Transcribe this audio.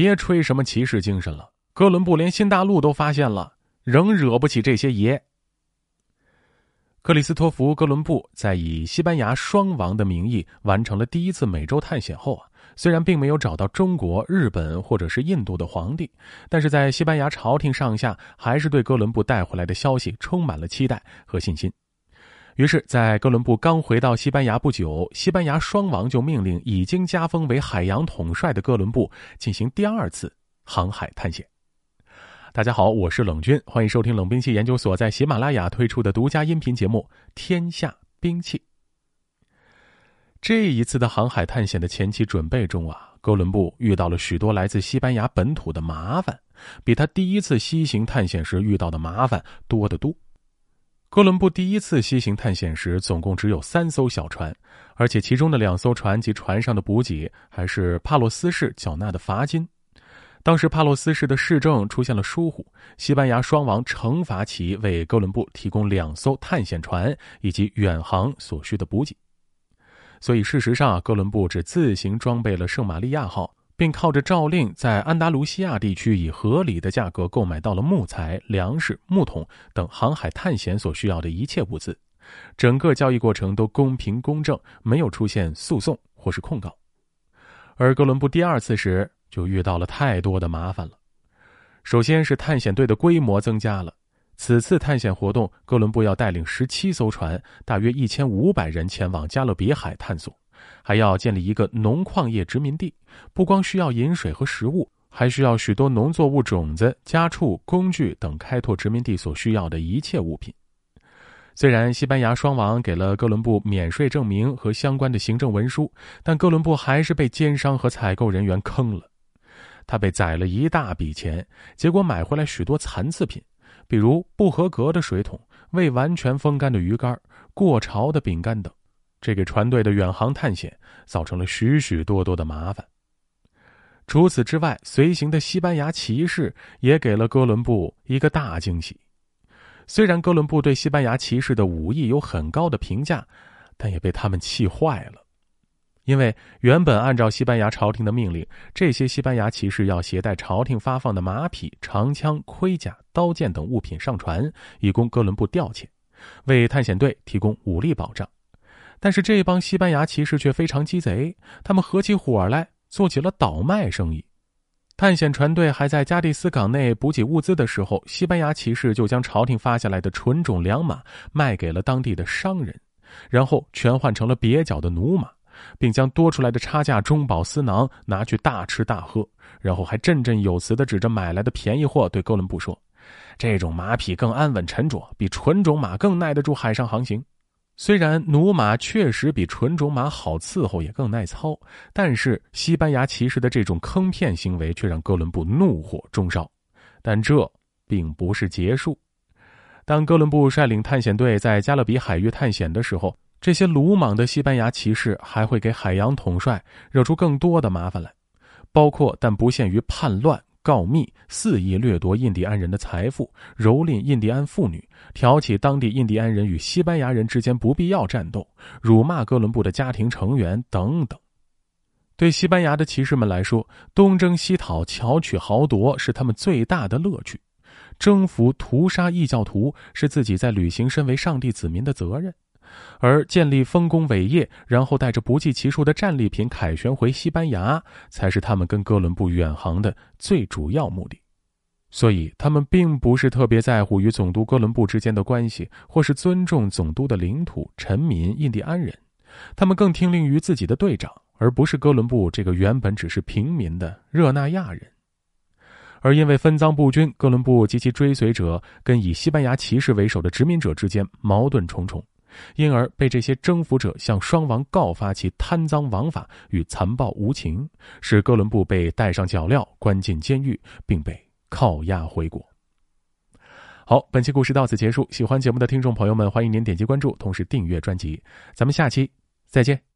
别吹什么骑士精神了，哥伦布连新大陆都发现了，仍惹不起这些爷。克里斯托弗·哥伦布在以西班牙双王的名义完成了第一次美洲探险后啊，虽然并没有找到中国、日本或者是印度的皇帝，但是在西班牙朝廷上下还是对哥伦布带回来的消息充满了期待和信心。于是，在哥伦布刚回到西班牙不久，西班牙双王就命令已经加封为海洋统帅的哥伦布进行第二次航海探险。大家好，我是冷军，欢迎收听冷兵器研究所在喜马拉雅推出的独家音频节目《天下兵器》。这一次的航海探险的前期准备中啊，哥伦布遇到了许多来自西班牙本土的麻烦，比他第一次西行探险时遇到的麻烦多得多。哥伦布第一次西行探险时，总共只有三艘小船，而且其中的两艘船及船上的补给还是帕洛斯市缴纳的罚金。当时帕洛斯市的市政出现了疏忽，西班牙双王惩罚其为哥伦布提供两艘探险船以及远航所需的补给，所以事实上，哥伦布只自行装备了圣玛利亚号，并靠着诏令在安达卢西亚地区以合理的价格购买到了木材、粮食、木桶等航海探险所需要的一切物资，整个交易过程都公平公正，没有出现诉讼或是控告。而哥伦布第二次时，就遇到了太多的麻烦了。首先是探险队的规模增加了。此次探险活动，哥伦布要带领十七艘船，大约一千五百人前往加勒比海探索，还要建立一个农矿业殖民地。不光需要饮水和食物，还需要许多农作物种子、家畜、工具等开拓殖民地所需要的一切物品。虽然西班牙双王给了哥伦布免税证明和相关的行政文书，但哥伦布还是被奸商和采购人员坑了。他被宰了一大笔钱，结果买回来许多残次品，比如不合格的水桶、未完全风干的鱼干、过潮的饼干等，这给船队的远航探险造成了许许多多的麻烦。除此之外，随行的西班牙骑士也给了哥伦布一个大惊喜。虽然哥伦布对西班牙骑士的武艺有很高的评价，但也被他们气坏了。因为原本按照西班牙朝廷的命令，这些西班牙骑士要携带朝廷发放的马匹、长枪、盔甲、刀剑等物品上船，以供哥伦布调遣，为探险队提供武力保障。但是这帮西班牙骑士却非常鸡贼，他们合起伙来做起了倒卖生意。探险船队还在加的斯港内补给物资的时候，西班牙骑士就将朝廷发下来的纯种良马卖给了当地的商人，然后全换成了蹩脚的驽马。并将多出来的差价中饱私囊，拿去大吃大喝，然后还振振有词地指着买来的便宜货对哥伦布说：“这种马匹更安稳沉着，比纯种马更耐得住海上航行。虽然驽马确实比纯种马好伺候，也更耐操，但是西班牙骑士的这种坑骗行为却让哥伦布怒火中烧。但这并不是结束。当哥伦布率领探险队在加勒比海域探险的时候。”这些鲁莽的西班牙骑士还会给海洋统帅惹出更多的麻烦来，包括但不限于叛乱、告密、肆意掠夺印第安人的财富、蹂躏印第安妇女、挑起当地印第安人与西班牙人之间不必要战斗、辱骂哥伦布的家庭成员等等。对西班牙的骑士们来说，东征西讨、巧取豪夺是他们最大的乐趣；征服、屠杀异教徒是自己在履行身为上帝子民的责任。而建立丰功伟业，然后带着不计其数的战利品凯旋回西班牙，才是他们跟哥伦布远航的最主要目的。所以，他们并不是特别在乎与总督哥伦布之间的关系，或是尊重总督的领土、臣民、印第安人。他们更听令于自己的队长，而不是哥伦布这个原本只是平民的热那亚人。而因为分赃不均，哥伦布及其追随者跟以西班牙骑士为首的殖民者之间矛盾重重。因而被这些征服者向双王告发其贪赃枉法与残暴无情，使哥伦布被戴上脚镣，关进监狱，并被扣押回国。好，本期故事到此结束。喜欢节目的听众朋友们，欢迎您点击关注，同时订阅专辑。咱们下期再见。